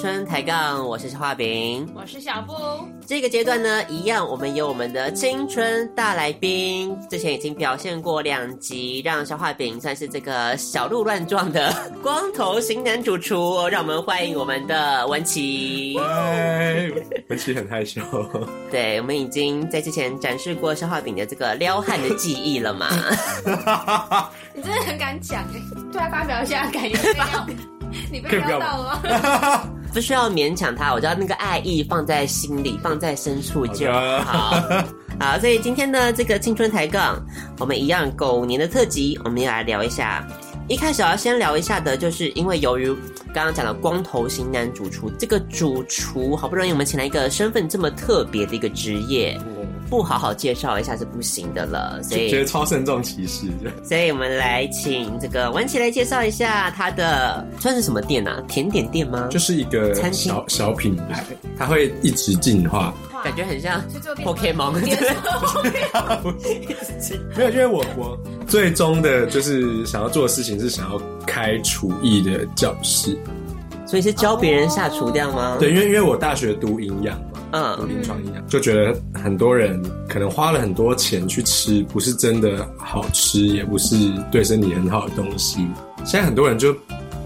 春抬杠，我是画饼，我是小布。这个阶段呢，一样，我们有我们的青春大来宾，之前已经表现过两集，让小画饼算是这个小鹿乱撞的光头型男主厨。让我们欢迎我们的文琪。嗨，文琪很害羞。对，我们已经在之前展示过小画饼的这个撩汉的技艺了嘛？你真的很敢讲哎！对，发表一下感言。你被撩到了吗？不需要勉强他，我知道那个爱意放在心里，放在深处就好。好，所以今天的这个青春抬杠，我们一样狗年的特辑，我们要来聊一下。一开始要先聊一下的，就是因为由于刚刚讲的光头型男主厨，这个主厨好不容易我们请来一个身份这么特别的一个职业。不好好介绍一下是不行的了，所以觉得超慎重其事。所以我们来请这个文琪来介绍一下他的算是什么店啊？甜点店吗？就是一个小小，小品牌，它会一直进化，感觉很像 Pokemon。没有，因为我我最终的就是想要做的事情是想要开厨艺的教室，所以是教别人下厨这样吗？对，因为因为我大学读营养。嗯，临床营养就觉得很多人可能花了很多钱去吃，不是真的好吃，也不是对身体很好的东西。现在很多人就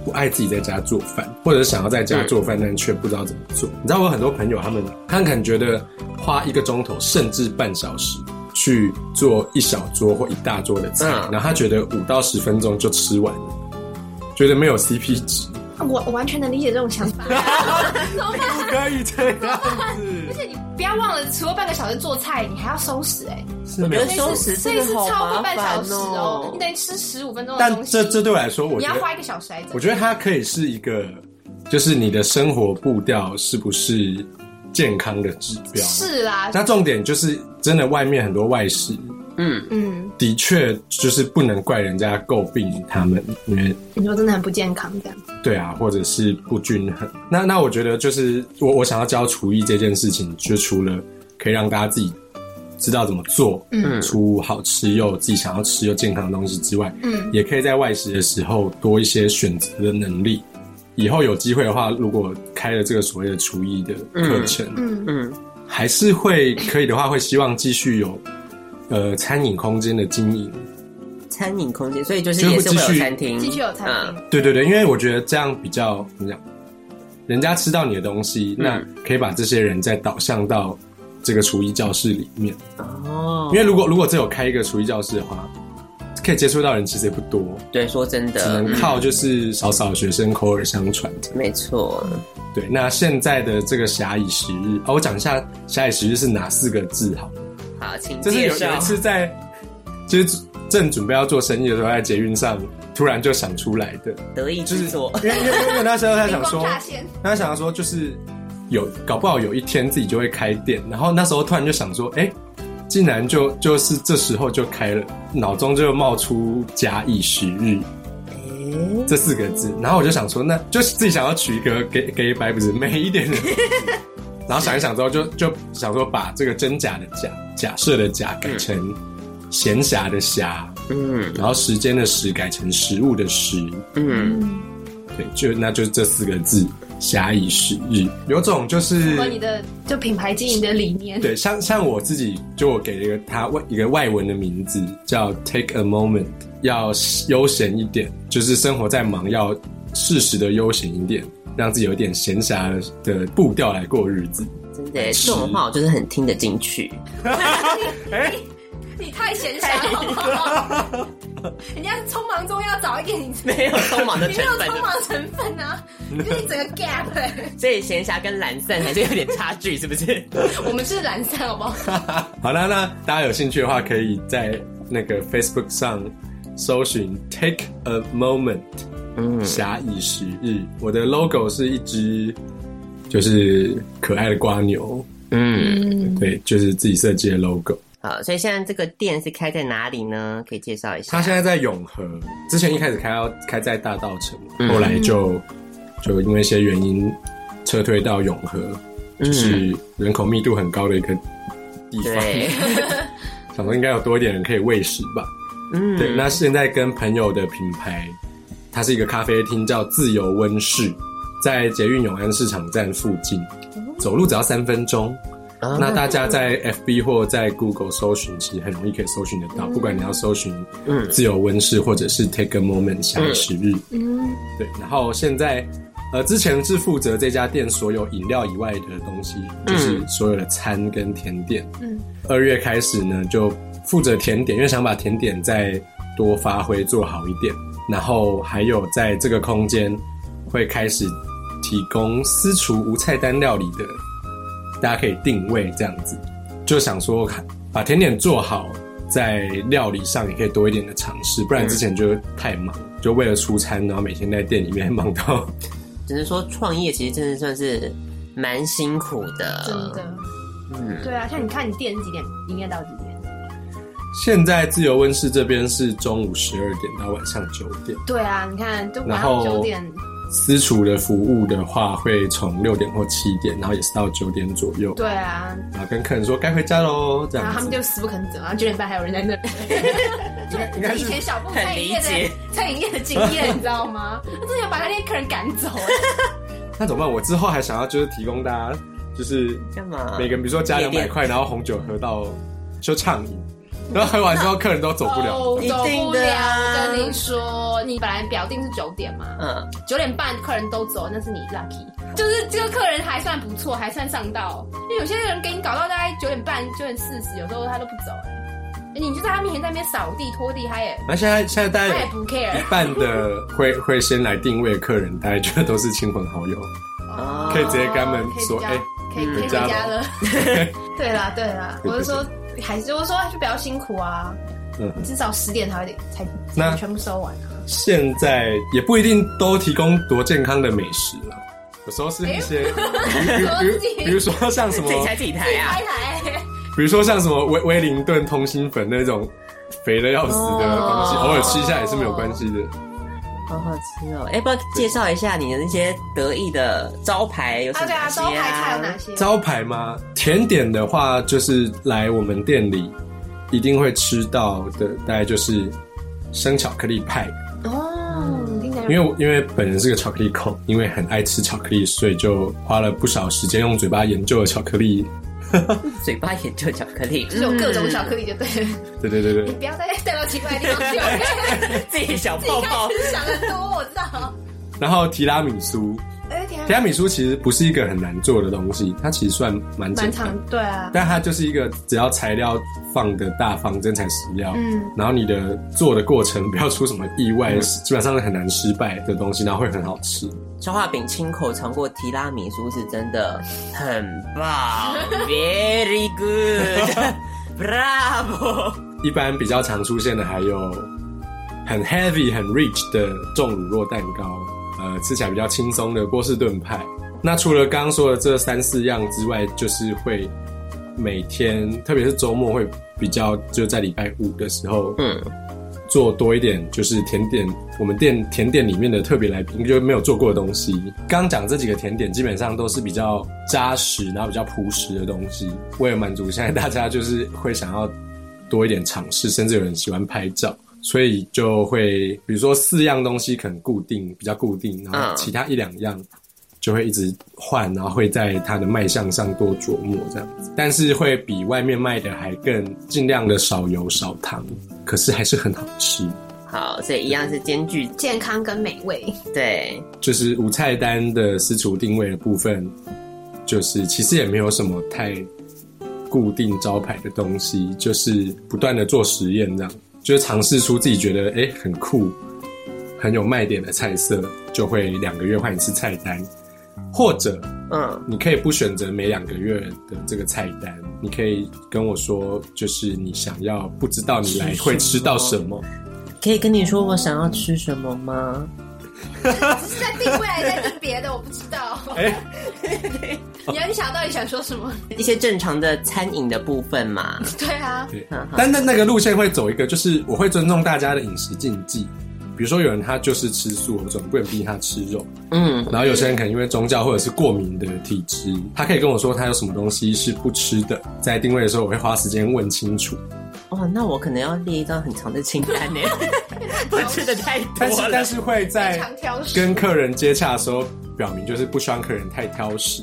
不爱自己在家做饭，或者想要在家做饭，但却不知道怎么做。你知道我很多朋友，他们他们可能觉得花一个钟头甚至半小时去做一小桌或一大桌的菜，然后他觉得五到十分钟就吃完了，觉得没有 CP 值。我我完全能理解这种想法，不可以这样子。而且你不要忘了，除了半个小时做菜，你还要收拾哎、欸，我觉得收拾这一次超过半小时哦，你等于吃十五分钟的东西。但这这对我来说，我你要花一个小时来。我觉得它可以是一个，就是你的生活步调是不是健康的指标？是啦，那重点就是真的外面很多外食。嗯嗯，的确就是不能怪人家诟病他们，因为你说真的很不健康这样。对啊，或者是不均衡。那那我觉得就是我我想要教厨艺这件事情，就除了可以让大家自己知道怎么做，嗯，出好吃又自己想要吃又健康的东西之外，嗯，也可以在外食的时候多一些选择的能力。以后有机会的话，如果开了这个所谓的厨艺的课程，嗯嗯，还是会可以的话，会希望继续有。呃，餐饮空间的经营，餐饮空间，所以就是也是会有餐厅，继续有餐厅。嗯，对对对，因为我觉得这样比较怎么讲，人家吃到你的东西，嗯，那可以把这些人再导向到这个厨艺教室里面。哦，因为如果如果只有开一个厨艺教室的话，可以接触到人其实也不多。对，说真的，只能靠就是少少学生口耳相传。没错。对，那现在的这个暇以时日，哦，我讲一下暇以时日是哪四个字好。好，请就是有有一次在，就是正准备要做生意的时候，在捷运上突然就想出来的，得意之作。因为因为因为那时候他想说他想说就是有搞不好有一天自己就会开店，然后那时候突然就想说，哎，竟然就就是这时候就开了，脑中就冒出假以时日。这四个字，然后我就想说，那就是自己想要取一个给给白不是美一点的，然后想一想之后就，就就想说把这个真假的假假设的假改成闲暇的暇，嗯，然后时间的时改成食物的食，嗯，对，就那就是这四个字，暇以时日，有种就是和你的就品牌经营的理念，对，像像我自己就我给了一个它外一个外文的名字叫 Take a Moment。要悠闲一点，就是生活在忙，要适时的悠闲一点，让自己有点闲暇的步调来过日子。真的，这种话我就是很听得进去。你太闲暇了好不好？人家是匆忙中要找一点你没有匆忙的成分，你没有匆忙成分啊，就是整个 gap、欸。所以闲暇跟懒散还是有点差距，是不是？我们是懒散，好不好？好了，那大家有兴趣的话，可以在那个 Facebook 上。搜寻 Take a moment，嗯，暇以时日。我的 logo 是一只就是可爱的瓜牛，嗯，对，就是自己设计的 logo。好，所以现在这个店是开在哪里呢？可以介绍一下。它现在在永和，之前一开始开到开在大稻城，后来就就因为一些原因撤退到永和，就是人口密度很高的一个地方。对 想说应该有多一点人可以喂食吧。嗯，对，那现在跟朋友的品牌，它是一个咖啡厅，叫自由温室，在捷运永安市场站附近，走路只要三分钟。啊、那大家在 FB 或在 Google 搜寻，其实很容易可以搜寻得到。嗯、不管你要搜寻“自由温室”或者是 “Take a Moment” 暇以时日，嗯，对。然后现在，呃，之前是负责这家店所有饮料以外的东西，就是所有的餐跟甜点。嗯，二月开始呢，就。负责甜点，因为想把甜点再多发挥做好一点，然后还有在这个空间会开始提供私厨无菜单料理的，大家可以定位这样子，就想说把甜点做好，在料理上也可以多一点的尝试，不然之前就太忙，就为了出餐，然后每天在店里面忙到，只能说创业其实真的算是蛮辛苦的，真的，嗯，对啊，像你看你店是几点营业到几点？现在自由温室这边是中午十二点到晚上九点。对啊，你看，就晚上九点。私厨的服务的话，会从六点或七点，然后也是到九点左右。对啊，然后跟客人说该回家喽，这样。然后他们就死不肯走，然后九点半还有人在那里。应该以前小布餐饮业的餐饮业的经验，你知道吗？他真的要把那些客人赶走。那怎么办？我之后还想要就是提供大家，就是干嘛？每个人比如说加两百块，然后红酒喝到就畅饮。然后喝完之后，客人都走不了，走不了。我跟你说，你本来表定是九点嘛，嗯，九点半客人都走，那是你 lucky。就是这个客人还算不错，还算上道。因为有些人给你搞到大概九点半、九点四十，有时候他都不走。哎，你就在他面前在那边扫地、拖地，他也……那现在现在大家他也不 care。一半的会 会先来定位的客人，大家觉得都是亲朋好友，可以直接跟他们说：“哎，可以回家了。”对啦，对啦，我是说。还是我说就比较辛苦啊，嗯，至少十点才得才才全部收完啊。现在也不一定都提供多健康的美食了，有时候是一些，比如 比如说像什么自己拆自己台。啊，比如说像什么威威灵顿通心粉那种肥的要死的东西，偶尔吃一下也是没有关系的。好好吃哦！哎，不要介绍一下你的那些得意的招牌有什么啊？招牌菜有哪些？招牌吗？甜点的话，就是来我们店里一定会吃到的，大概就是生巧克力派哦。因为因为本人是个巧克力控，因为很爱吃巧克力，所以就花了不少时间用嘴巴研究了巧克力。嘴巴研究巧克力，就是有各种巧克力，就对。对对对对，你不要再带到奇怪的地方去了。自己小泡泡，想的多，我知道。然后提拉米苏。提拉米苏其实不是一个很难做的东西，它其实算蛮简单，对啊。但它就是一个只要材料放的大方，真材实料，嗯，然后你的做的过程不要出什么意外，嗯、基本上是很难失败的东西，然后会很好吃。消化饼亲口尝过提拉米苏是真的很棒，very good，bravo。一般比较常出现的还有很 heavy、很 rich 的重乳酪蛋糕，呃，吃起来比较轻松的波士顿派。那除了刚刚说的这三四样之外，就是会每天，特别是周末会比较，就在礼拜五的时候，嗯。做多一点就是甜点，我们店甜点里面的特别来宾就没有做过的东西。刚讲这几个甜点基本上都是比较扎实，然后比较朴实的东西。为了满足现在大家就是会想要多一点尝试，甚至有人喜欢拍照，所以就会比如说四样东西可能固定，比较固定，然后其他一两样就会一直换，然后会在它的卖相上多琢磨这样子。但是会比外面卖的还更尽量的少油少糖。可是还是很好吃，好，所以一样是兼具健康跟美味。对，就是无菜单的私厨定位的部分，就是其实也没有什么太固定招牌的东西，就是不断的做实验，这样就是尝试出自己觉得哎、欸、很酷、很有卖点的菜色，就会两个月换一次菜单。或者，嗯，你可以不选择每两个月的这个菜单，你可以跟我说，就是你想要不知道你来会吃到什么，可以跟你说我想要吃什么吗？只是在定位还在定别的，我不知道。哎，你要你想到底想说什么？一些正常的餐饮的部分嘛。对啊，对，但那那个路线会走一个，就是我会尊重大家的饮食禁忌。比如说，有人他就是吃素，我总不能逼他吃肉。嗯，然后有些人可能因为宗教或者是过敏的体质，他可以跟我说他有什么东西是不吃的。在定位的时候，我会花时间问清楚。哦，那我可能要列一张很长的清单呢。不吃的太多了。但是但是会在跟客人接洽的时候，表明就是不希望客人太挑食。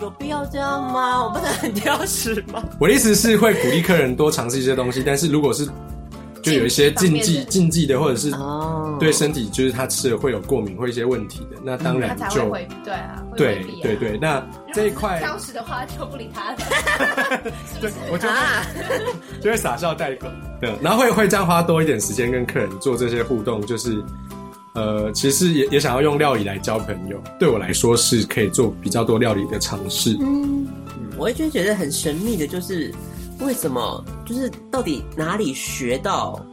有必要这样吗？我不能很挑食吗？我的意思是会鼓励客人多尝试一些东西，但是如果是。就有一些禁忌禁忌的，或者是对身体，就是他吃了会有过敏或一些问题的，那当然就对啊，对对对，那 这一块挑食的话就不理他了。对，我就 就会傻笑带过，对，然后会会这样花多一点时间跟客人做这些互动，就是呃，其实也也想要用料理来交朋友，对我来说是可以做比较多料理的尝试。嗯，我一直觉得很神秘的，就是。为什么？就是到底哪里学到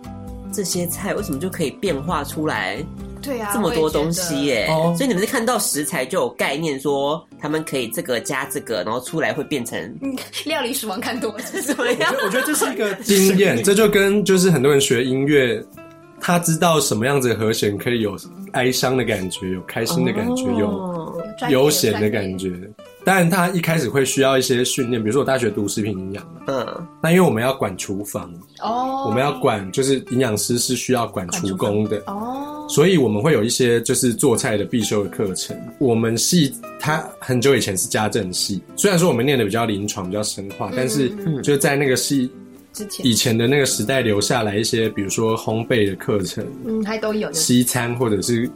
这些菜？为什么就可以变化出来？对啊，这么多东西耶！所以你们是看到食材就有概念，说他们可以这个加这个，然后出来会变成 料理鼠王看多了是怎么样？我觉得这是一个 经验，这就跟就是很多人学音乐，他知道什么样子的和弦可以有哀伤的感觉，有开心的感觉，有悠闲的感觉。当然，他一开始会需要一些训练，比如说我大学读食品营养嘛，嗯，那因为我们要管厨房哦，我们要管，就是营养师是需要管厨工的哦，所以我们会有一些就是做菜的必修的课程。我们系他很久以前是家政系，虽然说我们念的比较临床、比较生化，但是就在那个系之前。以前的那个时代留下来一些，比如说烘焙的课程，嗯，还都有西餐或者是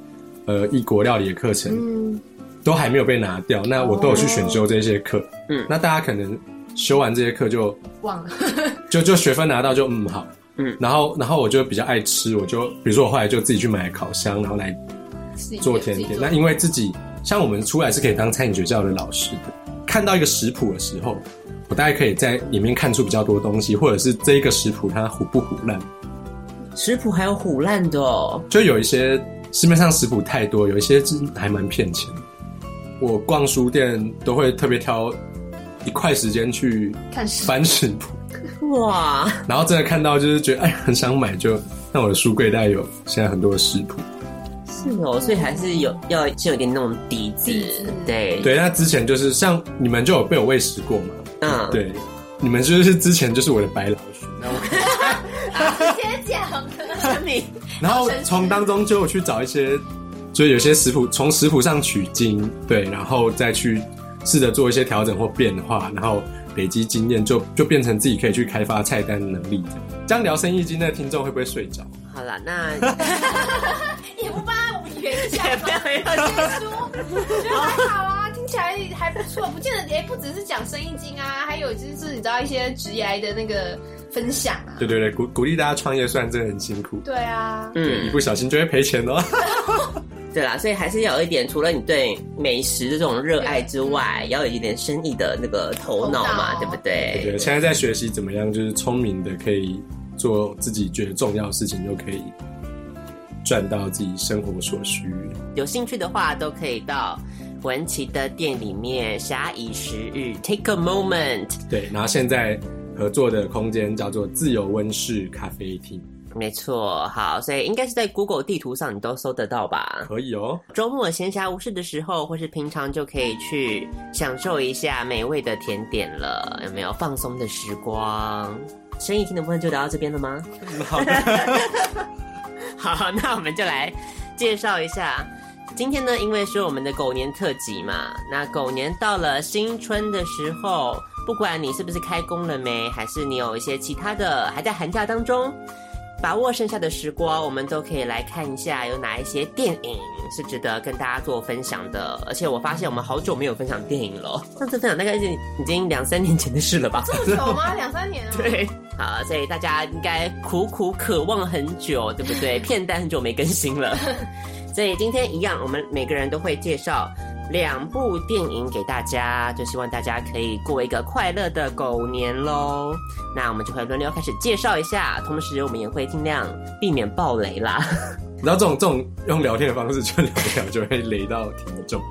呃异国料理的课程，嗯。都还没有被拿掉，那我都有去选修这些课。嗯，那大家可能修完这些课就忘了，就就学分拿到就嗯好。嗯，然后然后我就比较爱吃，我就比如说我后来就自己去买烤箱，然后来做甜点。那因为自己像我们出来是可以当餐饮学校的老师的，看到一个食谱的时候，我大概可以在里面看出比较多东西，或者是这一个食谱它糊不糊烂。食谱还有唬烂的哦，就有一些市面上食谱太多，有一些是还蛮骗钱的。我逛书店都会特别挑一块时间去看翻食谱，哇！然后真的看到就是觉得哎，很想买，就那我的书柜带有现在很多的食谱。是哦，所以还是有要先有点那种底子，对对。那之前就是像你们就有被我喂食过嘛？嗯，对，你们就是之前就是我的白老鼠。那我 直接讲，你然后从当中就有去找一些。所以有些食谱从食谱上取经，对，然后再去试着做一些调整或变化，然后累积经验，就就变成自己可以去开发菜单的能力。这样聊生意经的听众会不会睡着？好了，那也不帮我们圆一下吗？书我觉得还好啊，听起来还不错。不见得也不只是讲生意经啊，还有就是你知道一些职业的那个分享啊。对对对，鼓鼓励大家创业，虽然真的很辛苦。对啊，嗯，一不小心就会赔钱哦。对啦，所以还是要有一点，除了你对美食的这种热爱之外，要有一点生意的那个头脑嘛，对不对？对，现在在学习怎么样，就是聪明的可以做自己觉得重要的事情，又可以赚到自己生活所需。有兴趣的话，都可以到文琪的店里面，暇以时日，take a moment。对，然后现在合作的空间叫做自由温室咖啡厅。没错，好，所以应该是在 Google 地图上你都搜得到吧？可以哦。周末闲暇无事的时候，或是平常就可以去享受一下美味的甜点了，有没有放松的时光？生意厅的部分就聊到这边了吗？好的，好，那我们就来介绍一下。今天呢，因为是我们的狗年特辑嘛，那狗年到了新春的时候，不管你是不是开工了没，还是你有一些其他的还在寒假当中。把握剩下的时光，我们都可以来看一下有哪一些电影是值得跟大家做分享的。而且我发现我们好久没有分享电影了，上次分享大概是已经两三年前的事了吧？这么久吗？两三年啊？对，好，所以大家应该苦苦渴望很久，对不对？片单很久没更新了，所以今天一样，我们每个人都会介绍。两部电影给大家，就希望大家可以过一个快乐的狗年喽。那我们就会轮流开始介绍一下，同时我们也会尽量避免爆雷啦。你知道这种这种用聊天的方式就聊一聊，就会雷到听众。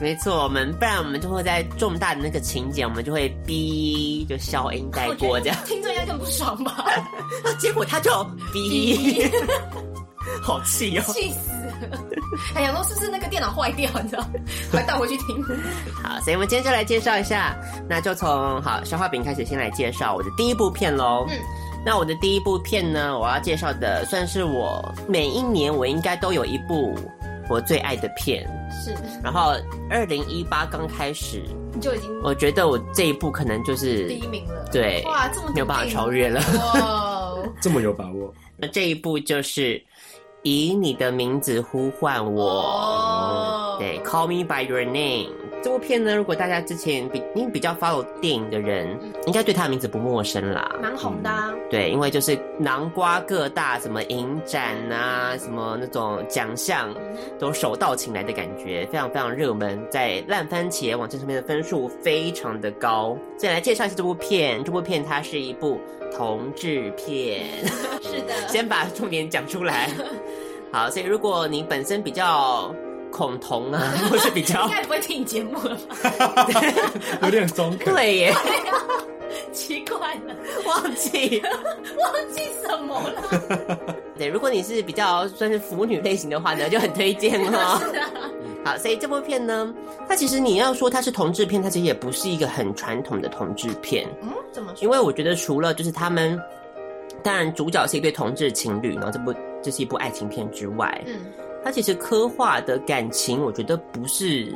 没错，我们不然我们就会在重大的那个情节，我们就会逼就消音带过这样。听众应该更不爽吧？结果他就逼，好气哦，气死！哎呀，都是不是那个电脑坏掉？你知道？快带回去听。好，所以我们今天就来介绍一下，那就从好消化饼开始，先来介绍我的第一部片喽。嗯，那我的第一部片呢，我要介绍的算是我每一年我应该都有一部我最爱的片。是。然后二零一八刚开始，你就已经我觉得我这一部可能就是第一名了。对，哇，这么没有办法超越了。哇，这么有把握。那这一部就是。以你的名字呼唤我，oh. 对，Call me by your name。这部片呢，如果大家之前比因为比较 follow 电影的人，应该对他的名字不陌生啦。蛮红的、啊嗯。对，因为就是囊瓜各大什么影展啊，什么那种奖项都手到擒来的感觉，非常非常热门，在烂番茄网站上面的分数非常的高。再来介绍一下这部片，这部片它是一部同志片。是的。先把重点讲出来。好，所以如果你本身比较恐同啊，或是比较应该不会听你节目了吧？有点中肯。对耶，奇怪了，忘记忘记什么了？对，如果你是比较算是腐女类型的话呢，就很推荐哦。是啊。好，所以这部片呢，它其实你要说它是同志片，它其实也不是一个很传统的同志片。嗯，怎么说？因为我觉得除了就是他们，当然主角是一对同志情侣，然后这部。这是一部爱情片之外，嗯，它其实刻画的感情，我觉得不是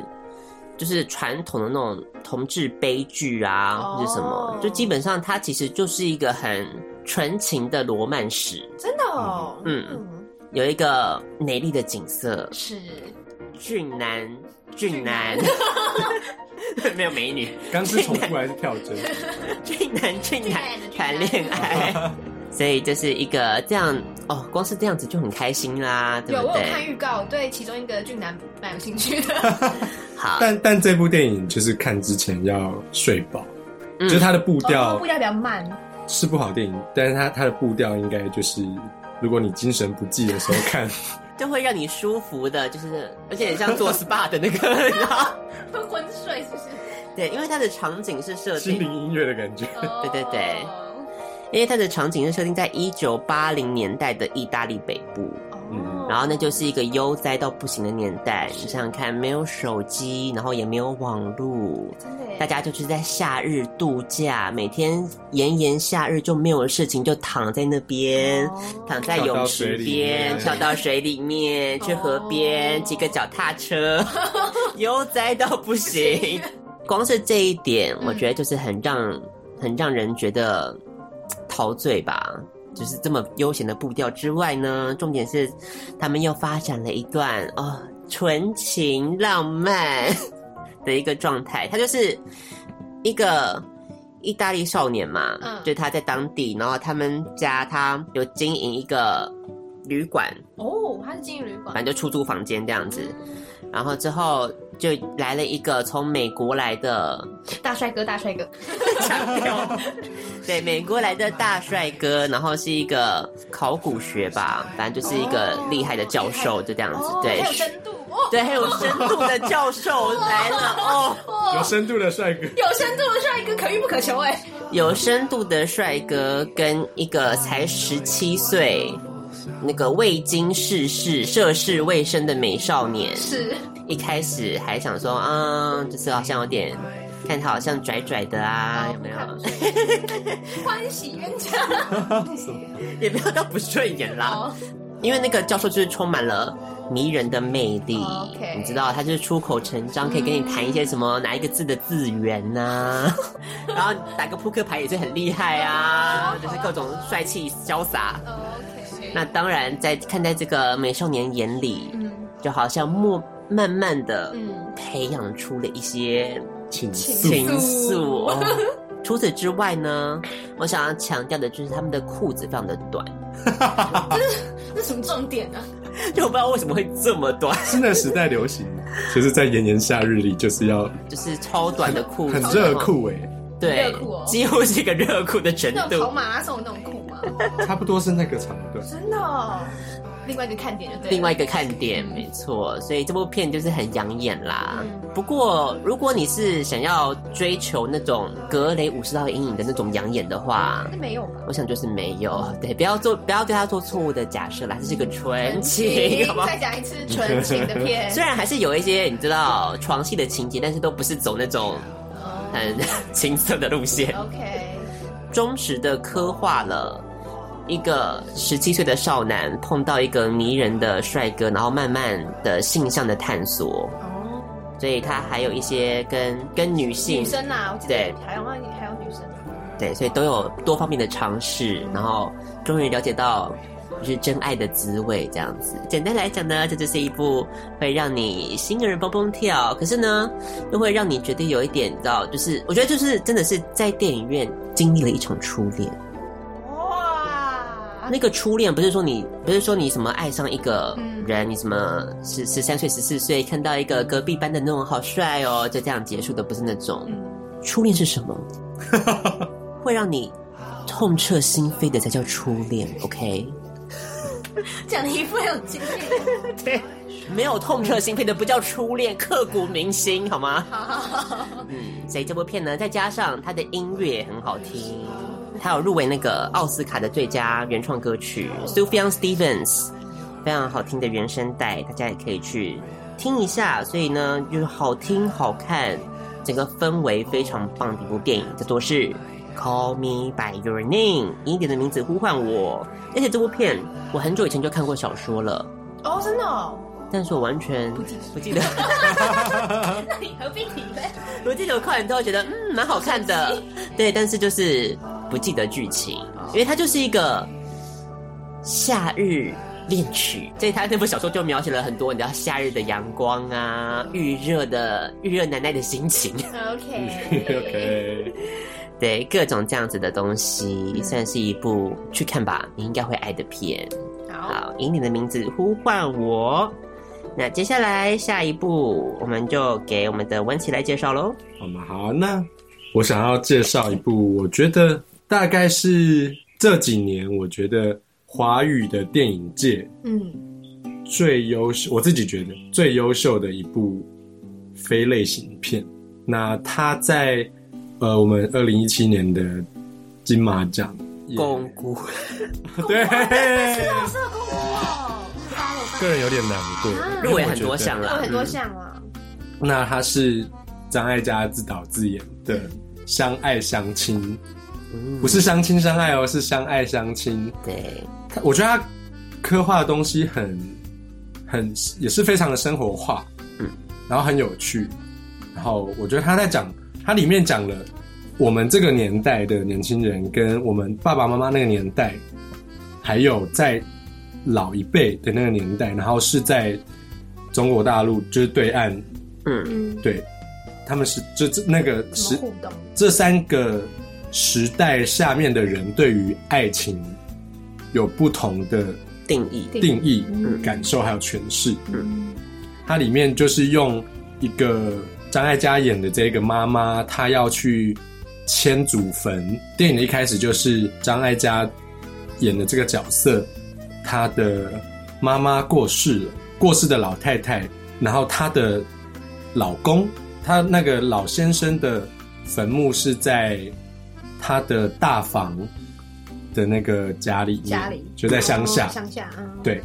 就是传统的那种同志悲剧啊，哦、或者什么，就基本上它其实就是一个很纯情的罗曼史，真的哦，嗯，嗯有一个美丽的景色，是俊男俊男，没有美女，刚是重复还是跳针？俊男俊男谈恋爱。所以就是一个这样哦，光是这样子就很开心啦，对不对？有，我有看预告，对其中一个俊男蛮有兴趣的。好，但但这部电影就是看之前要睡饱，嗯、就是它的步调、哦、步调比较慢，是部好电影，但是它它的步调应该就是，如果你精神不济的时候看，就会让你舒服的，就是而且很像做 SPA 的那个，你知道会昏睡是不是？对，因为它的场景是设定心灵音乐的感觉，对对对。因为它的场景是设定在一九八零年代的意大利北部，嗯，然后那就是一个悠哉到不行的年代。你想想看，没有手机，然后也没有网络，真的，大家就是在夏日度假，每天炎炎夏日就没有事情，就躺在那边，哦、躺在泳池边，跳到水里面，去河边骑个脚踏车，悠哉到不行。光是这一点，我觉得就是很让、嗯、很让人觉得。陶醉吧，就是这么悠闲的步调之外呢，重点是他们又发展了一段哦纯情浪漫 的一个状态。他就是一个意大利少年嘛，嗯，就他在当地，然后他们家他有经营一个旅馆哦，他是经营旅馆，反正就出租房间这样子。然后之后就来了一个从美国来的大帅哥，大帅哥，强调，对，美国来的大帅哥，然后是一个考古学吧，反正就是一个厉害的教授，就这样子，对，很有深度，对，很有深度的教授 来了哦，有深度的帅哥，有深度的帅哥，可遇不可求哎，有深度的帅哥跟一个才十七岁。那个未经世事、涉世未深的美少年，是一开始还想说，嗯，就是好像有点看他好像拽拽的啊，有没有？欢喜冤家，也不要到不顺眼啦。因为那个教授就是充满了迷人的魅力.你知道，他就是出口成章，可以跟你谈一些什么哪一个字的字源呐、啊，然后打个扑克牌也是很厉害啊，就是各种帅气潇洒。那当然，在看在这个美少年眼里，嗯，就好像默慢慢的培养出了一些情情愫。哦、除此之外呢，我想要强调的就是他们的裤子非常的短。这是这什么重点呢、啊？就我不知道为什么会这么短。现在时代流行，就是在炎炎夏日里，就是要就是超短的裤子，很热裤哎，对，热裤哦，几乎是一个热裤的程度。那种跑马拉松的那种裤。差不多是那个长度，真的、哦。另外一个看点就对，另外一个看点，没错。所以这部片就是很养眼啦。嗯、不过，如果你是想要追求那种格雷五十道阴影的那种养眼的话，那没有吧？我想就是没有。对，不要做，不要对他做错误的假设啦。这是个纯情？再讲一次，纯情的片。虽然还是有一些你知道床戏的情节，但是都不是走那种很 青涩的路线。OK，忠实的刻画了。一个十七岁的少男碰到一个迷人的帅哥，然后慢慢的性向的探索。哦，所以他还有一些跟跟女性女生啊，对，还有还有女生，对，所以都有多方面的尝试，然后终于了解到就是真爱的滋味这样子。简单来讲呢，这就是一部会让你心儿蹦蹦跳，可是呢又会让你觉得有一点，知道，就是我觉得就是真的是在电影院经历了一场初恋。那个初恋不是说你不是说你什么爱上一个人，嗯、你什么十十三岁十四岁看到一个隔壁班的那种好帅哦，就这样结束的，不是那种。嗯、初恋是什么？会让你痛彻心扉的才叫初恋，OK？讲的一副很有经验。对，没有痛彻心扉的不叫初恋，刻骨铭心，好吗？好好好。嗯，所以这部片呢，再加上它的音乐很好听。还有入围那个奥斯卡的最佳原创歌曲，Sufjan Stevens，非常好听的原声带，大家也可以去听一下。所以呢，就是好听、好看，整个氛围非常棒的一部电影，叫做是《Call Me By Your Name》，以你的名字呼唤我。而且这部片我很久以前就看过小说了，哦，真的哦，但是我完全不记不记得。那你何必提呢？我记得我看完之后觉得，嗯，蛮好看的，对，但是就是。不记得剧情，因为它就是一个夏日恋曲，所以他那部小说就描写了很多你知道夏日的阳光啊，预热的预热奶奶的心情。OK OK，对，各种这样子的东西，算是一部去看吧，你应该会爱的片。好，以你的名字呼唤我。那接下来下一步，我们就给我们的文琪来介绍喽。好吗？好，那我想要介绍一部，我觉得。大概是这几年，我觉得华语的电影界，嗯，最优秀，我自己觉得最优秀的一部非类型片。那他在呃，我们二零一七年的金马奖，摃龟，对，是老师的摃龟哦，个人有点难过，入围很多项了，很多项啊。那他是张艾嘉自导自演的《相爱相亲》。不是相亲相爱哦，是相爱相亲。对，我觉得他刻画的东西很、很也是非常的生活化，嗯，然后很有趣。然后我觉得他在讲，他里面讲了我们这个年代的年轻人跟我们爸爸妈妈那个年代，还有在老一辈的那个年代，然后是在中国大陆就是对岸，嗯，对，他们是就这那个是这三个。时代下面的人对于爱情有不同的定义、定义、感受还有诠释。嗯，它里面就是用一个张艾嘉演的这个妈妈，她要去迁祖坟。电影的一开始就是张艾嘉演的这个角色，她的妈妈过世了，过世的老太太，然后她的老公，她那个老先生的坟墓是在她的大房的那个家里，家里就在乡下，乡下，嗯，对。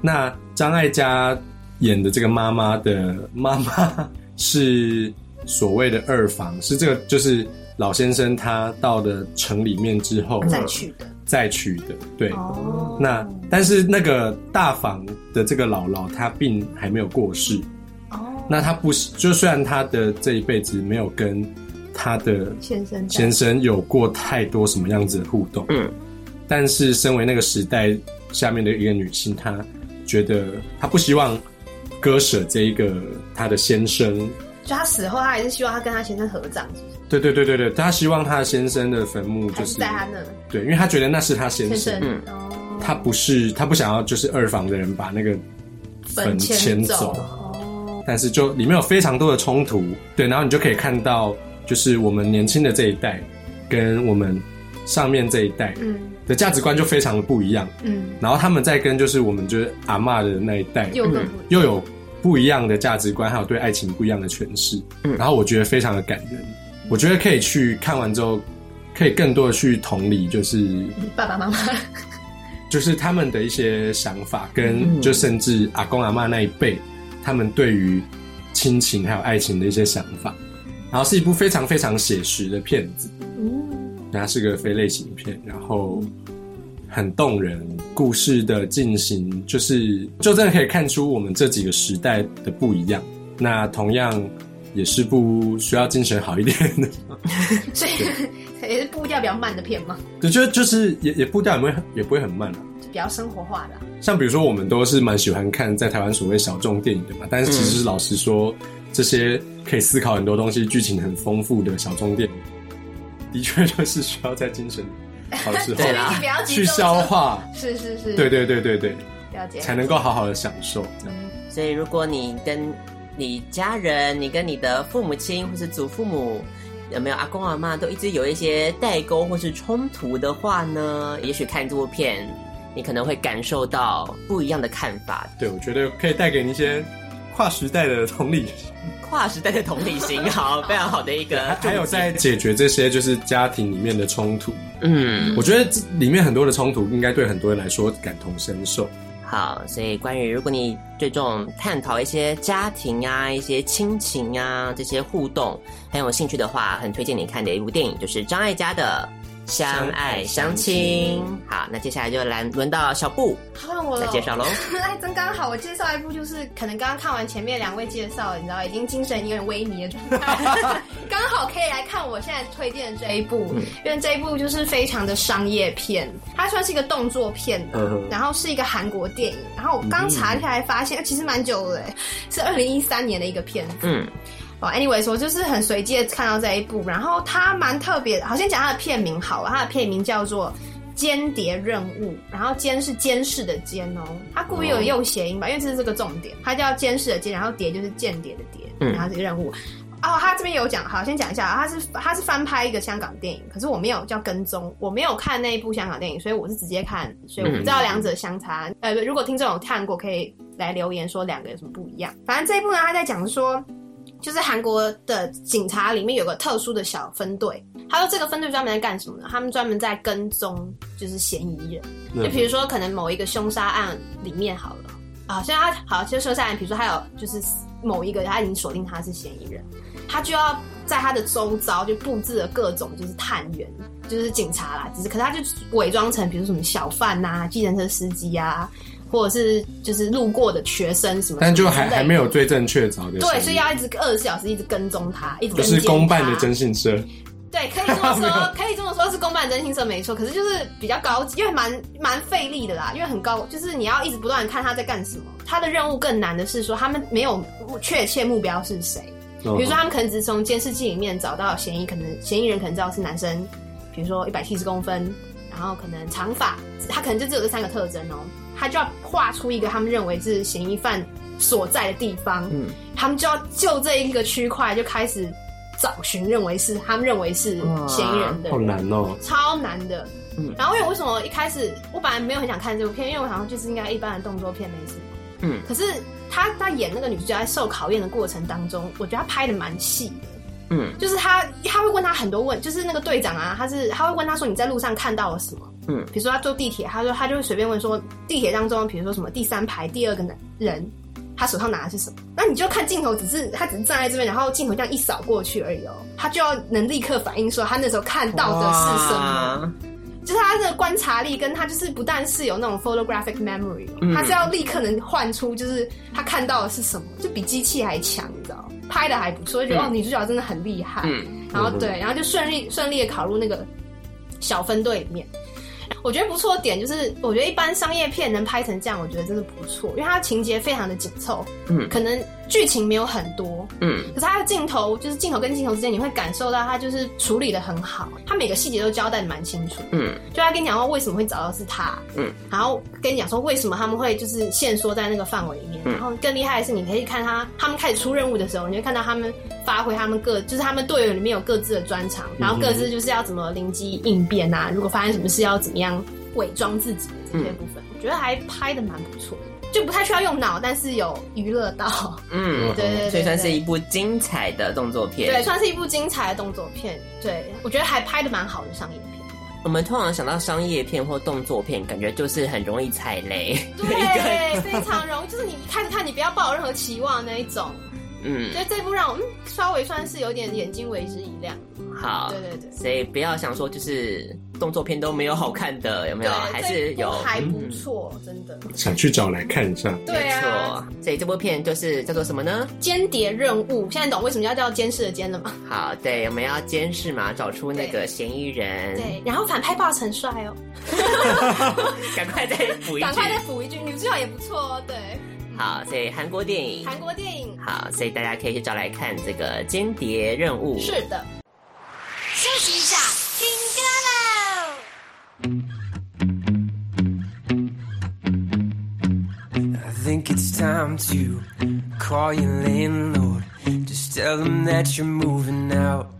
那张艾嘉演的这个妈妈的妈妈 是所谓的二房，是这个就是老先生他到了城里面之后再娶的，再娶的，对。哦。那但是那个大房的这个姥姥她并还没有过世。哦。那她不是，就虽然她的这一辈子没有跟她的先生先生有过太多什么样子的互动，嗯，但是身为那个时代下面的一个女性，她。觉得她不希望割舍这一个她的先生，就她死后，她还是希望她跟她先生合葬，是不是？对对对对对，她希望她的先生的坟墓就是，在她那，对，因为她觉得那是她先生，先生嗯，他不是她不想要就是二房的人把那个坟迁走，哦，但是就里面有非常多的冲突，对，然后你就可以看到，就是我们年轻的这一代跟我们上面这一代，嗯。的价值观就非常的不一样，嗯，然后他们在跟就是我们就是阿嬷的那一代，又又有不一样的价值观，还有对爱情不一样的诠释，嗯，然后我觉得非常的感人，我觉得可以去看完之后，可以更多的去同理，就是爸爸妈妈，就是他们的一些想法，跟就甚至阿公阿嬷那一辈，他们对于亲情还有爱情的一些想法，然后是一部非常非常写实的片子，嗯。它是个非类型片，然后很动人，故事的进行就是就真的可以看出我们这几个时代的不一样。那同样也是部需要精神好一点的，所以也是步调比较慢的片吗？对，就就是也也步调也不会也不会很慢啊，比较生活化的。像比如说我们都是蛮喜欢看在台湾所谓小众电影的嘛，但是其实老实说，这些可以思考很多东西、剧情很丰富的小众电影。的确就是需要在精神好的时候去消化，是是是，对对对对对，了解，才能够好好的享受。所以，如果你跟你家人，你跟你的父母亲或是祖父母，有没有阿公阿妈都一直有一些代沟或是冲突的话呢？也许看这部片，你可能会感受到不一样的看法。对，我觉得可以带给你一些跨时代的同理心。跨时代的同理心，好，非常好的一个。还有在解决这些就是家庭里面的冲突，嗯，我觉得里面很多的冲突应该对很多人来说感同身受。好，所以关于如果你对这种探讨一些家庭啊、一些亲情啊这些互动很有兴趣的话，很推荐你看的一部电影就是张艾嘉的。相爱相亲，好，那接下来就来轮到小布，换我。了，来介绍喽。来，真刚好，我介绍一部，就是可能刚刚看完前面两位介绍，你知道，已经精神有点萎靡的状态，刚好可以来看我现在推荐的这一部，嗯、因为这一部就是非常的商业片，它算是一个动作片的，嗯、然后是一个韩国电影，然后我刚查下来发现，其实蛮久了，是二零一三年的一个片子，嗯。哦，anyways，我就是很随机的看到这一部，然后它蛮特别的，好，先讲它的片名好了，它的片名叫做《间谍任务》，然后监是监视的监哦，它故意有用谐音吧，因为这是这个重点，它叫监视的监，然后谍就是间谍的谍，然后这个任务。哦，他这边有讲，好，先讲一下，他是他是翻拍一个香港电影，可是我没有叫跟踪，我没有看那一部香港电影，所以我是直接看，所以我不知道两者相差。呃，如果听众有看过，可以来留言说两个有什么不一样。反正这一部呢，他在讲说。就是韩国的警察里面有个特殊的小分队，他说这个分队专门在干什么呢？他们专门在跟踪，就是嫌疑人。就比如说，可能某一个凶杀案里面好了啊，现在他好，就凶杀案，比如说他有就是某一个他已经锁定他是嫌疑人，他就要在他的周遭就布置了各种就是探员，就是警察啦，只是可是他就伪装成比如说什么小贩呐、啊、计程车司机啊。或者是就是路过的学生什么，但就还还没有最正确凿的。对，所以要一直二十四小时一直跟踪他，一直是公办的征信社。对，可以这么说，可以这么说，是公办征信社没错。可是就是比较高级，因为蛮蛮费力的啦，因为很高，就是你要一直不断看他在干什么。他的任务更难的是说，他们没有确切目标是谁。比如说，他们可能只是从监视器里面找到嫌疑，可能嫌疑人可能知道是男生，比如说一百七十公分，然后可能长发，他可能就只有这三个特征哦。他就要画出一个他们认为是嫌疑犯所在的地方，嗯，他们就要就这一个区块就开始找寻，认为是他们认为是嫌疑人的。人，好难哦，超难的。嗯，然后因为为什么一开始我本来没有很想看这部片，因为我好像就是应该一般的动作片没什么，嗯，可是他他演那个女主角在受考验的过程当中，我觉得他拍的蛮细的，嗯，就是他他会问他很多问，就是那个队长啊，他是他会问他说，你在路上看到了什么，嗯，比如说他坐地铁，他说他就会随便问说地铁当中，比如说什么第三排第二个男人，他手上拿的是什么，那你就看镜头只是他只是站在这边，然后镜头这样一扫过去而已哦，他就要能立刻反应说他那时候看到的是什么。就是他的观察力，跟他就是不但是有那种 photographic memory，嗯，他是要立刻能换出，就是他看到的是什么，就比机器还强，你知道？拍的还不错，就觉得、嗯、哦，女主角真的很厉害。嗯，然后对，然后就顺利顺利的考入那个小分队里面。我觉得不错的点就是，我觉得一般商业片能拍成这样，我觉得真的不错，因为它情节非常的紧凑，嗯，可能剧情没有很多，嗯，可是它的镜头就是镜头跟镜头之间，你会感受到它就是处理的很好，它每个细节都交代的蛮清楚，嗯，就他跟你讲说为什么会找到是他，嗯，然后跟你讲说为什么他们会就是限缩在那个范围里面，嗯，然后更厉害的是你可以看他他们开始出任务的时候，你会看到他们发挥他们各就是他们队友里面有各自的专长，然后各自就是要怎么灵机应变啊，如果发生什么事要怎么样。伪装自己这些部分，嗯、我觉得还拍的蛮不错的，就不太需要用脑，但是有娱乐到。嗯，对对，对，对，所以算是一部精彩的动作片。对，算是一部精彩的动作片。对，我觉得还拍的蛮好的商业片。我们通常想到商业片或动作片，感觉就是很容易踩雷。对，非常容易，就是你一开始看，你不要抱有任何期望那一种。嗯，所以这部让我们稍微算是有点眼睛为之一亮。好，对对对，所以不要想说就是动作片都没有好看的，有没有？还是有，还不错，真的。想去找来看一下。对啊，所以这部片就是叫做什么呢？间谍任务。现在懂为什么要叫监视的监了吗？好，对，我们要监视嘛，找出那个嫌疑人。对，然后反派 boss 很帅哦。赶快再补一句，赶快再补一句，女主角也不错哦。对。好，所以韩国电影，韩国电影。好，所以大家可以去找来看这个《间谍任务》。是的。I think it's time to call your landlord. Just tell him that you're moving out.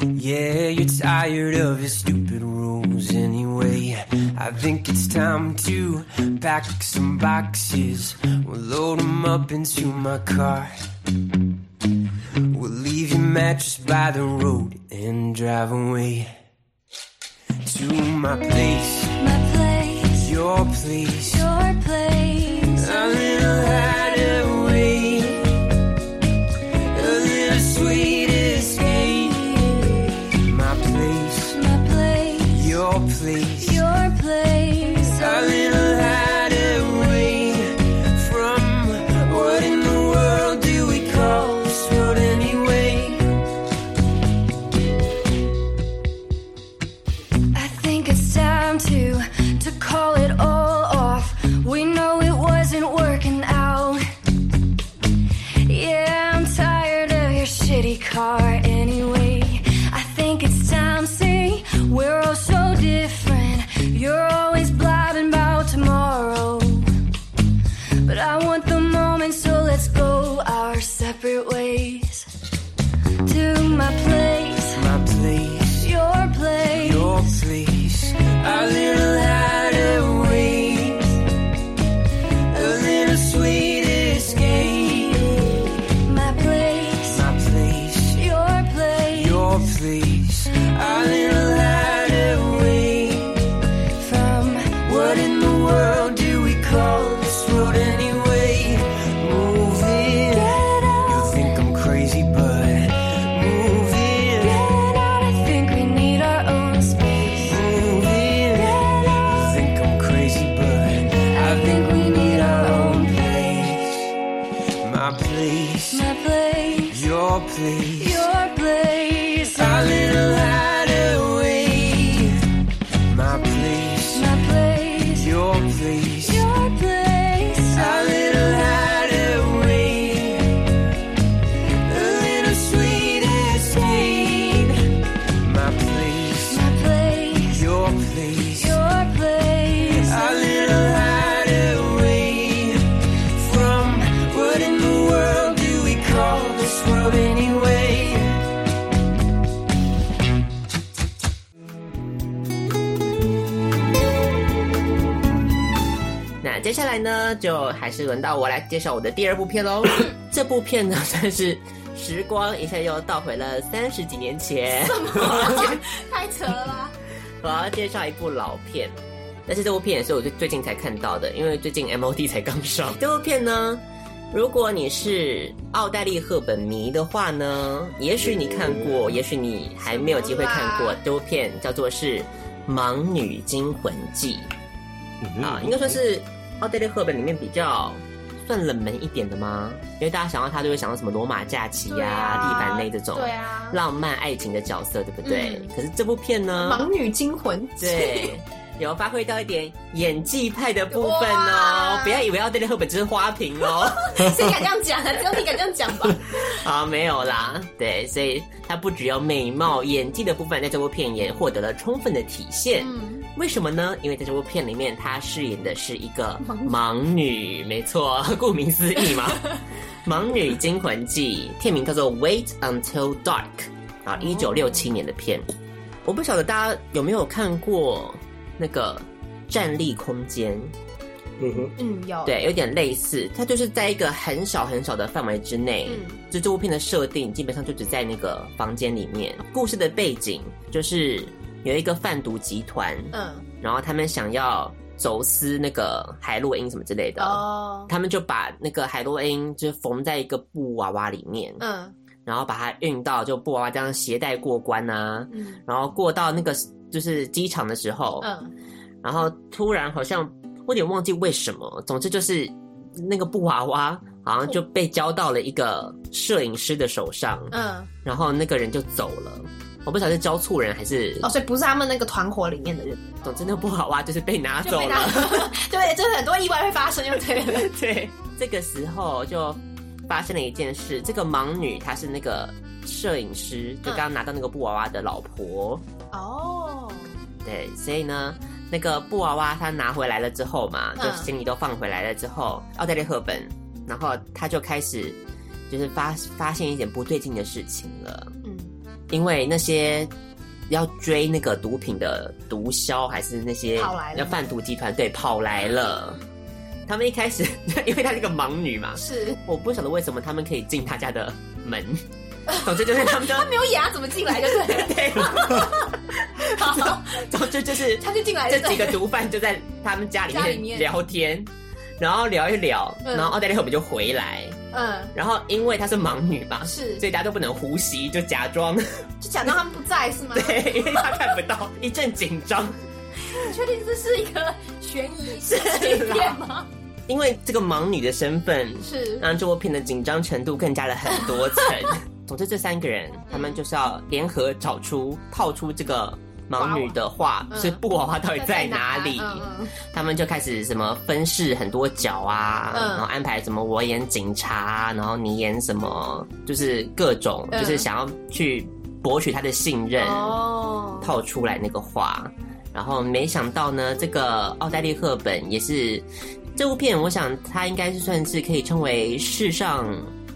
Yeah, you're tired of his stupid rules anyway. I think it's time to pack some boxes. We'll load them up into my car. We'll leave your mattress by the road and drive away to my place. My place. Your place. Your place. A little hideaway. You're 下来呢，就还是轮到我来介绍我的第二部片喽。这部片呢，算是时光一下又倒回了三十几年前。什么？太扯了吧！我要介绍一部老片，但是这部片也是我最最近才看到的，因为最近 MOD 才刚上。这部片呢，如果你是奥黛丽·赫本迷的话呢，也许你看过，也许你还没有机会看过。这部片叫做是《盲女惊魂记》啊，应该说是奥黛丽·赫本里面比较算冷门一点的吗？因为大家想到她就会想到什么罗马假期呀、啊、蒂凡内这种对啊浪漫爱情的角色，对不对？可是这部片呢，《盲女惊魂记》对。有发挥到一点演技派的部分哦，不要以为奥黛丽·赫本只是花瓶哦。谁敢这样讲啊？只有你敢这样讲吧？啊，没有啦，对，所以她不只有美貌、演技的部分，在这部片也获得了充分的体现。嗯，为什么呢？因为在这部片里面，她饰演的是一个盲女，没错，顾名思义嘛，《盲女惊魂记》片名叫做《Wait Until Dark》啊，一九六七年的片。我不晓得大家有没有看过。那个站立空间，嗯哼，嗯，有，对，有点类似，它就是在一个很小很小的范围之内，嗯，就这部片的设定基本上就只在那个房间里面。故事的背景就是有一个贩毒集团，嗯，然后他们想要走私那个海洛因什么之类的，哦，他们就把那个海洛因就缝在一个布娃娃里面，嗯，然后把它运到就布娃娃这样携带过关啊，嗯，然后过到那个。就是机场的时候，嗯，然后突然好像我有点忘记为什么，总之就是那个布娃娃好像就被交到了一个摄影师的手上，嗯，然后那个人就走了，我不晓得是交错人还是哦，所以不是他们那个团伙里面的人，总之那个布娃娃就是被拿走了，对，就是很多意外会发生，就对了，对，这个时候就发生了一件事，这个盲女她是那个摄影师，就刚刚拿到那个布娃娃的老婆。哦，对，所以呢，那个布娃娃他拿回来了之后嘛，就行李都放回来了之后，奥黛丽·赫本，然后他就开始就是发发现一点不对劲的事情了。嗯，因为那些要追那个毒品的毒枭，还是那些要贩毒集团，对，跑来了。他们一开始，因为她是个盲女嘛，是，我不晓得为什么他们可以进他家的门。总之就是他们就他没有牙怎么进来就对了。对。好，总之就是他就进来，这几个毒贩就在他们家里面聊天，然后聊一聊，然后奥黛丽·赫本就回来，嗯，然后因为她是盲女吧，是，所以大家都不能呼吸，就假装，就假装他们不在是吗？对，因为他看不到，一阵紧张。你确定这是一个悬疑事件吗？因为这个盲女的身份是让这部片的紧张程度更加了很多层。总之，这三个人他们就是要联合找出、套出这个盲女的话，是布娃娃到底在哪里？他们就开始什么分饰很多角啊，然后安排什么我演警察，然后你演什么，就是各种，就是想要去博取他的信任，套出来那个话。然后没想到呢，这个奥黛丽·赫本也是这部片，我想她应该是算是可以称为世上。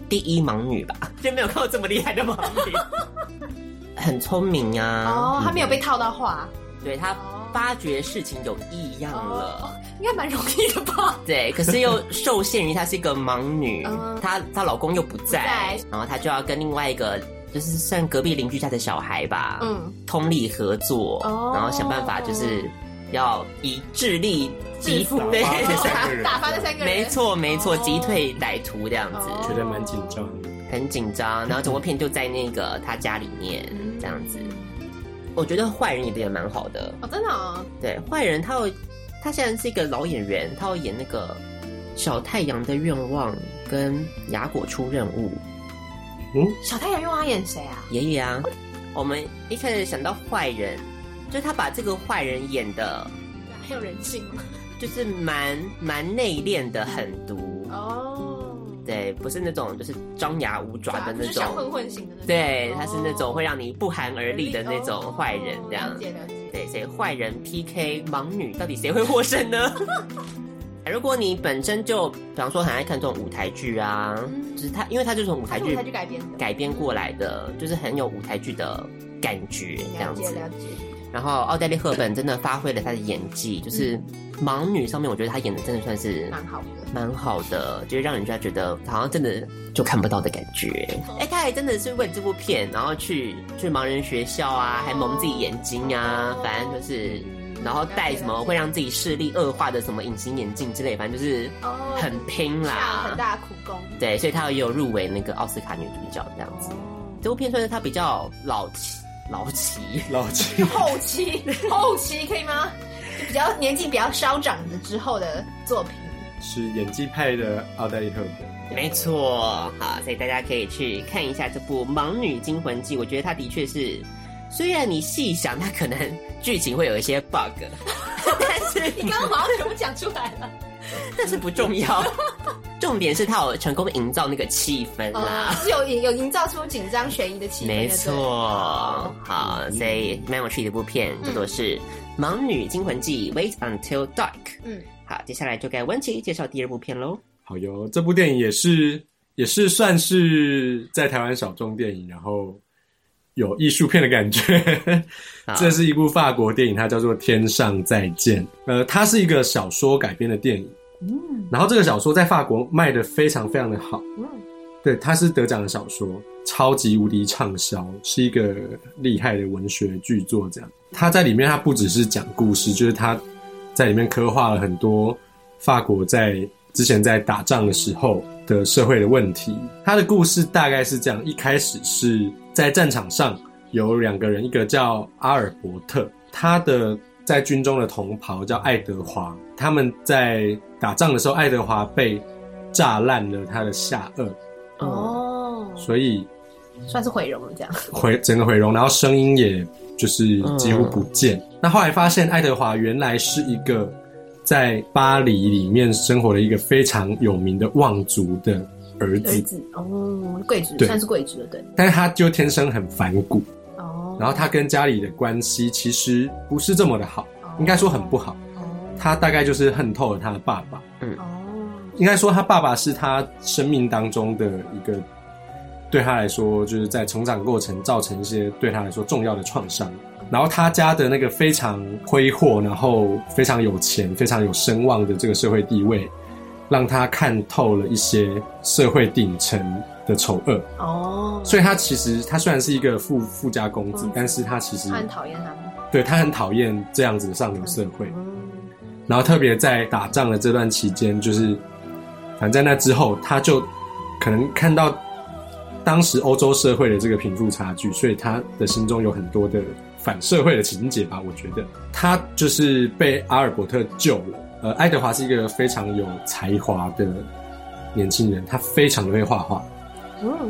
第一盲女吧，就没有看过这么厉害的盲女，很聪明啊。哦，他没有被套到话，嗯、对她发觉事情有异样了，哦、应该蛮容易的吧？对，可是又受限于她是一个盲女，嗯、她她老公又不在，不在，然后她就要跟另外一个就是算隔壁邻居家的小孩吧，嗯，通力合作，哦、然后想办法就是要以智力。击退，对，打发这三个人，没错没错，击退歹徒这样子，觉得蛮紧张，很紧张。然后整部片就在那个他家里面这样子。我觉得坏人演的也蛮好的哦，真的啊。对，坏人他有，他现在是一个老演员，他要演那个小太阳的愿望跟雅果出任务。嗯，小太阳愿望演谁啊？爷爷啊。我们一开始想到坏人，就是他把这个坏人演的很有人性吗？就是蛮蛮内敛的，狠毒哦。对，不是那种就是张牙舞爪的那种小混混型的那种。对，他是那种会让你不寒而栗的那种坏人，这样。对，所以坏人 PK 盲女，到底谁会获胜呢？如果你本身就比方说很爱看这种舞台剧啊，就是他，因为他就是从舞台剧改编改编过来的，就是很有舞台剧的感觉，这样子。了解了解。然后奥黛丽·赫本真的发挥了她的演技，就是盲女上面，我觉得她演的真的算是蛮好的，蛮好的，就是让人家觉得好像真的就看不到的感觉。哎，她还真的是为了这部片，然后去去盲人学校啊，还蒙自己眼睛啊，反正就是，然后戴什么会让自己视力恶化的什么隐形眼镜之类，反正就是很拼啦，下很大的苦功。对，所以她也有入围那个奥斯卡女主角这样子。这部片算是她比较老气。老齐，老齐，后期，后期可以吗？比较年纪比较稍长的之后的作品，是演技派的奥黛丽·赫本，没错。好，所以大家可以去看一下这部《盲女惊魂记》。我觉得它的确是，虽然你细想，它可能剧情会有一些 bug，但是你刚刚好像全部讲出来了。但是不重要，重点是他有成功营造那个气氛啦，是有有营造出紧张悬疑的气氛。没错，好，所以蛮有趣的一部片，叫做是《盲女惊魂记》（Wait Until Dark）。嗯，好，接下来就该温琪介绍第二部片喽。好哟，这部电影也是也是算是在台湾小众电影，然后有艺术片的感觉。这是一部法国电影，它叫做《天上再见》。呃，它是一个小说改编的电影。嗯，然后这个小说在法国卖的非常非常的好。嗯，对，它是得奖的小说，超级无敌畅销，是一个厉害的文学巨作。这样，它在里面，它不只是讲故事，就是它在里面刻画了很多法国在之前在打仗的时候的社会的问题。它的故事大概是这样：一开始是在战场上有两个人，一个叫阿尔伯特，他的。在军中的同袍叫爱德华，他们在打仗的时候，爱德华被炸烂了他的下颚，哦，所以算是毁容了，这样。毁整个毁容，然后声音也就是几乎不见。嗯、那后来发现，爱德华原来是一个在巴黎里面生活的一个非常有名的望族的儿子，儿子。哦，贵族，算是贵族的，对，但是他就天生很反骨。哦。然后他跟家里的关系其实不是这么的好，应该说很不好。他大概就是恨透了他的爸爸。嗯，哦。应该说他爸爸是他生命当中的一个，对他来说就是在成长过程造成一些对他来说重要的创伤。然后他家的那个非常挥霍，然后非常有钱、非常有声望的这个社会地位，让他看透了一些社会顶层的丑恶。哦，所以他其实他虽然是一个富富家公子，但是他其实他很讨厌他们，对，他很讨厌这样子的上流社会。然后特别在打仗的这段期间，就是反正在那之后，他就可能看到当时欧洲社会的这个贫富差距，所以他的心中有很多的反社会的情节吧。我觉得他就是被阿尔伯特救了。呃，爱德华是一个非常有才华的年轻人，他非常的会画画。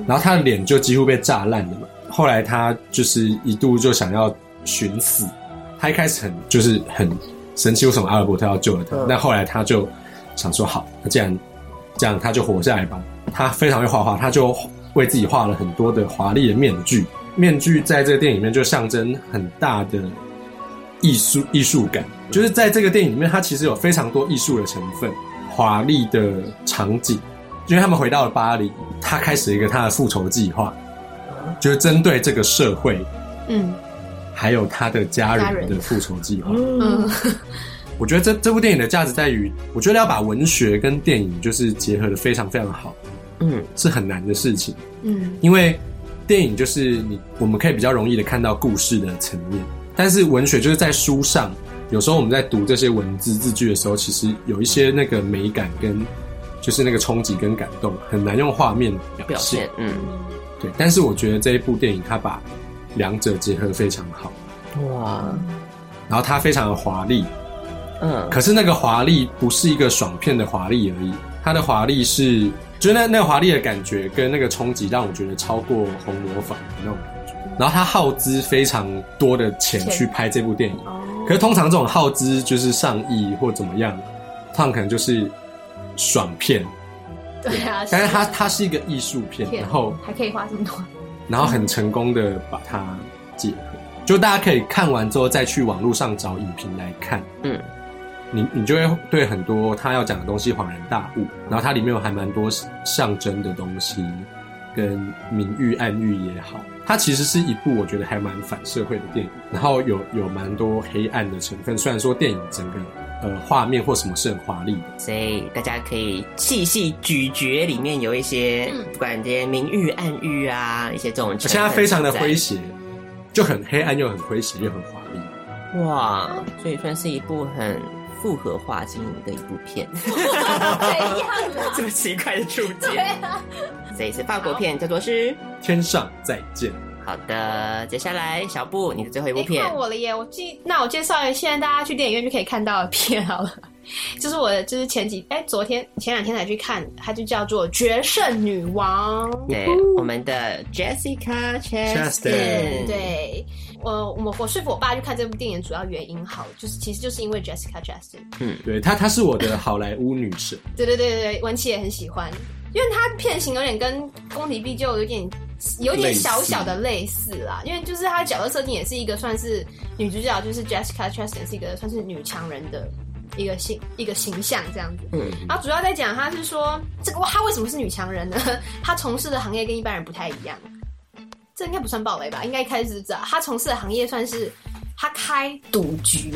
然后他的脸就几乎被炸烂了嘛。后来他就是一度就想要寻死。他一开始很就是很生气，为什么阿尔伯特要救了他？但后来他就想说，好，那既然这样，他就活下来吧。他非常会画画，他就为自己画了很多的华丽的面具。面具在这个电影里面就象征很大的艺术艺术感。就是在这个电影里面，它其实有非常多艺术的成分，华丽的场景。因为他们回到了巴黎，他开始一个他的复仇计划，就是针对这个社会，嗯，还有他的家人的复仇计划。嗯，我觉得这这部电影的价值在于，我觉得要把文学跟电影就是结合的非常非常好，嗯，是很难的事情，嗯，因为电影就是你我们可以比较容易的看到故事的层面，但是文学就是在书上，有时候我们在读这些文字字句的时候，其实有一些那个美感跟。就是那个冲击跟感动，很难用画面表现，表现。嗯，对。但是我觉得这一部电影，它把两者结合的非常好。哇！然后它非常的华丽。嗯。可是那个华丽不是一个爽片的华丽而已，它的华丽是，就是那那个华丽的感觉跟那个冲击，让我觉得超过红磨坊的那种感觉。然后他耗资非常多的钱去拍这部电影。哦。可是通常这种耗资就是上亿或怎么样，他们可能就是。爽片，对啊，但是它它是一个艺术片，然后还可以花这么多，然后很成功的把它结合，就大家可以看完之后再去网络上找影评来看，嗯，你你就会对很多他要讲的东西恍然大悟，然后它里面有还蛮多象征的东西，跟明喻暗喻也好，它其实是一部我觉得还蛮反社会的电影，然后有有蛮多黑暗的成分。虽然说电影整个呃画面或什么是很华丽的，所以大家可以细细咀嚼里面有一些，嗯不管这些明喻暗喻啊，一些这种，而且它非常的诙谐，就很黑暗又很诙谐又很华丽。哇，所以算是一部很。复合化经营的一部片，这么奇怪的注解？对啊，这一次法国片叫做是《天上再见》。好的，接下来小布，你的最后一部片，看我了耶！我记，那我介绍一下现在大家去电影院就可以看到的片好了，就是我的，就是前几哎、欸，昨天前两天才去看，它就叫做《决胜女王》，对，我们的 Jessica Chastain，对。我我我说服我爸去看这部电影，主要原因好，就是其实就是因为 Jessica Chastain。嗯，对，她她是我的好莱坞女神。对对对对，文琪也很喜欢，因为她片型有点跟宫崎骏就有点有点小小的类似啦。似因为就是她的角色设定也是一个算是女主角，就是 Jessica Chastain 是一个算是女强人的一个形一个形象这样子。嗯，然后主要在讲她是说这个哇，她为什么是女强人呢？她从事的行业跟一般人不太一样。这应该不算暴雷吧？应该一开始知道他从事的行业算是他开赌局，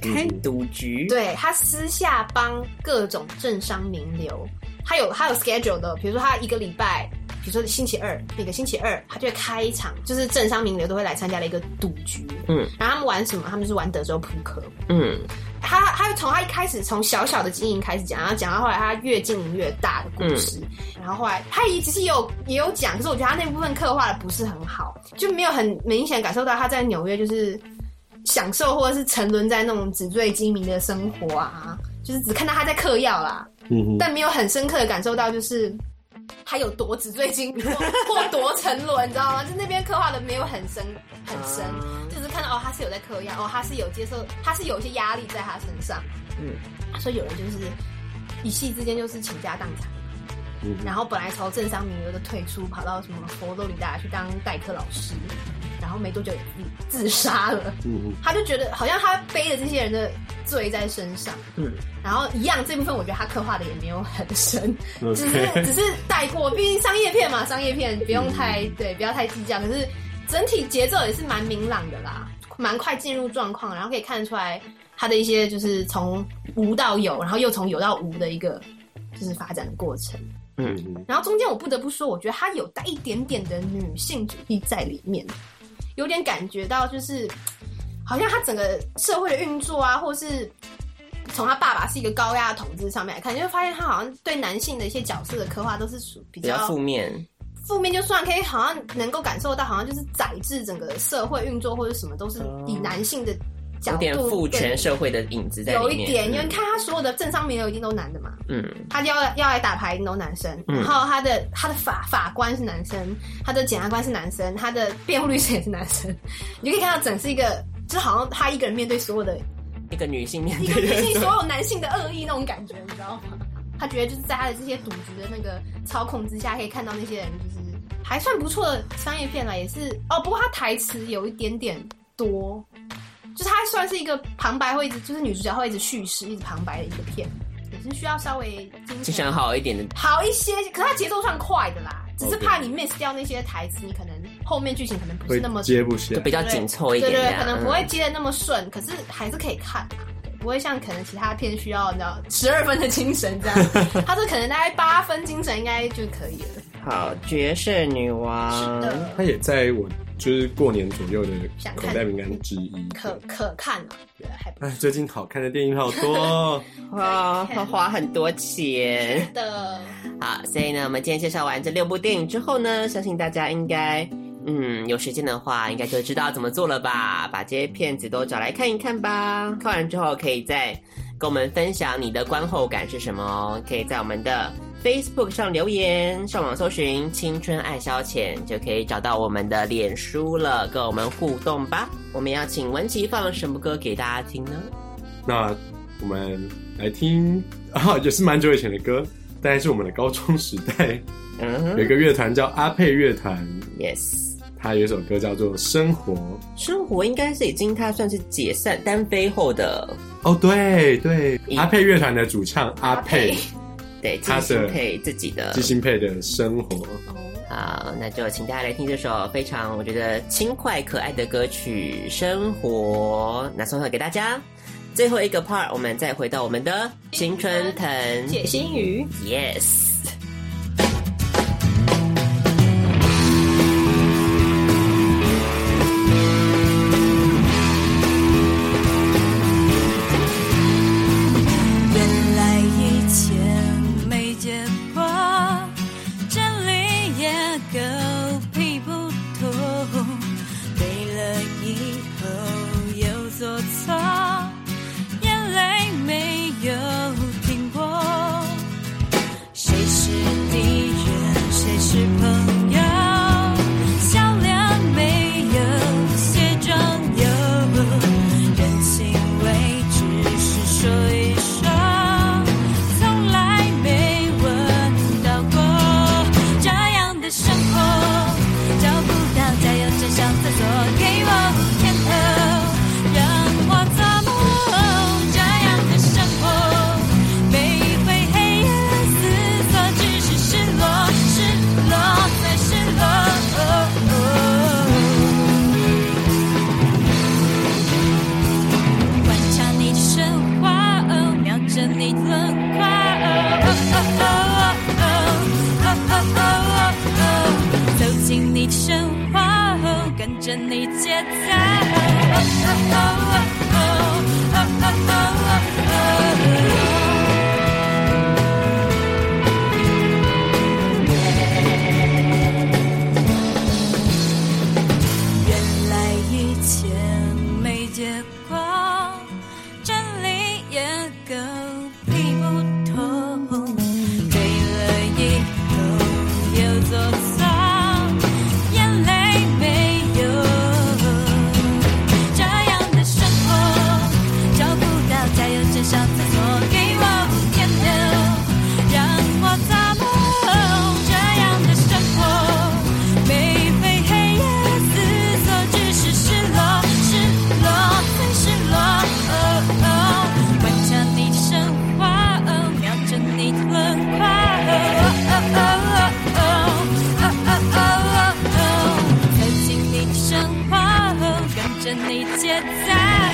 开赌局。对，他私下帮各种政商名流，他有他有 schedule 的，比如说他一个礼拜，比如说星期二，每个星期二他就会开一场，就是政商名流都会来参加的一个赌局。嗯，然后他们玩什么？他们就是玩德州扑克。嗯。他他从他一开始从小小的经营开始讲，然后讲到后来他越经营越大的故事，嗯、然后后来他也其实也有也有讲，可是我觉得他那部分刻画的不是很好，就没有很明显感受到他在纽约就是享受或者是沉沦在那种纸醉金迷的生活啊，就是只看到他在嗑药啦，嗯哼，但没有很深刻的感受到就是他有多纸醉金迷 或，或多沉沦，你知道吗？就那边刻画的没有很深很深。就是看到哦，他是有在嗑药，哦，他是有接受，他是有一些压力在他身上，嗯，所以有人就是一夕之间就是倾家荡产，嗯，然后本来朝政商名流的退出，跑到什么佛罗里达去当代课老师，然后没多久也自自杀了，嗯嗯，他就觉得好像他背着这些人的罪在身上，嗯，然后一样这部分我觉得他刻画的也没有很深，只是只是带过，毕竟商业片嘛，商业片不用太对，不要太计较，可是。整体节奏也是蛮明朗的啦，蛮快进入状况，然后可以看得出来他的一些就是从无到有，然后又从有到无的一个就是发展的过程。嗯，然后中间我不得不说，我觉得他有带一点点的女性主义在里面，有点感觉到就是好像他整个社会的运作啊，或是从他爸爸是一个高压的统治上面来看，就会发现他好像对男性的一些角色的刻画都是属比较负面。负面就算可以，好像能够感受到，好像就是宰制整个社会运作或者什么，都是以男性的有点父权社会的影子在里面。有一点，因为看他所有的政商名流一定都男的嘛，嗯，他要要来打牌一定都男生，嗯、然后他的他的法法官是男生，他的检察官是男生，他的辩护律师也是男生，你就可以看到整是一个，就好像他一个人面对所有的一个女性面对一个女性所有男性的恶意那种感觉，你知道吗？他觉得就是在他的这些赌局的那个操控之下，可以看到那些人就是还算不错的商业片了，也是哦。不过他台词有一点点多，就是他算是一个旁白会一直，就是女主角会一直叙事、一直旁白的一个片，也是需要稍微精神。好一点的，好一些。可是他节奏算快的啦，只是怕你 miss 掉那些台词，你可能后面剧情可能不是那么接不起来，就比较紧凑一点，对对，可能不会接的那么顺，嗯、可是还是可以看啊。不会像可能其他片需要你知道十二分的精神这样，他是可能大概八分精神应该就可以了。好，绝世女王，是的，他也在我就是过年左右的口袋名单之一，可可看啊。哎，最近好看的电影好多，哇，要花很多钱。是的，好，所以呢，我们今天介绍完这六部电影之后呢，相信大家应该。嗯，有时间的话，应该就知道怎么做了吧？把这些片子都找来看一看吧。看完之后，可以再跟我们分享你的观后感是什么哦。可以在我们的 Facebook 上留言，上网搜寻“青春爱消遣”，就可以找到我们的脸书了，跟我们互动吧。我们要请文琪放什么歌给大家听呢？那我们来听啊，也是蛮久以前的歌，但是我们的高中时代，嗯哼，有一个乐团叫阿佩乐团，Yes。他有一首歌叫做《生活》，生活应该是已经他算是解散单飞后的哦，对对，阿佩乐团的主唱阿佩，对，他的配自己的即兴配的生活，好，那就请大家来听这首非常我觉得轻快可爱的歌曲《生活》，那送上给大家。最后一个 part，我们再回到我们的青春藤解心语，Yes。你存在。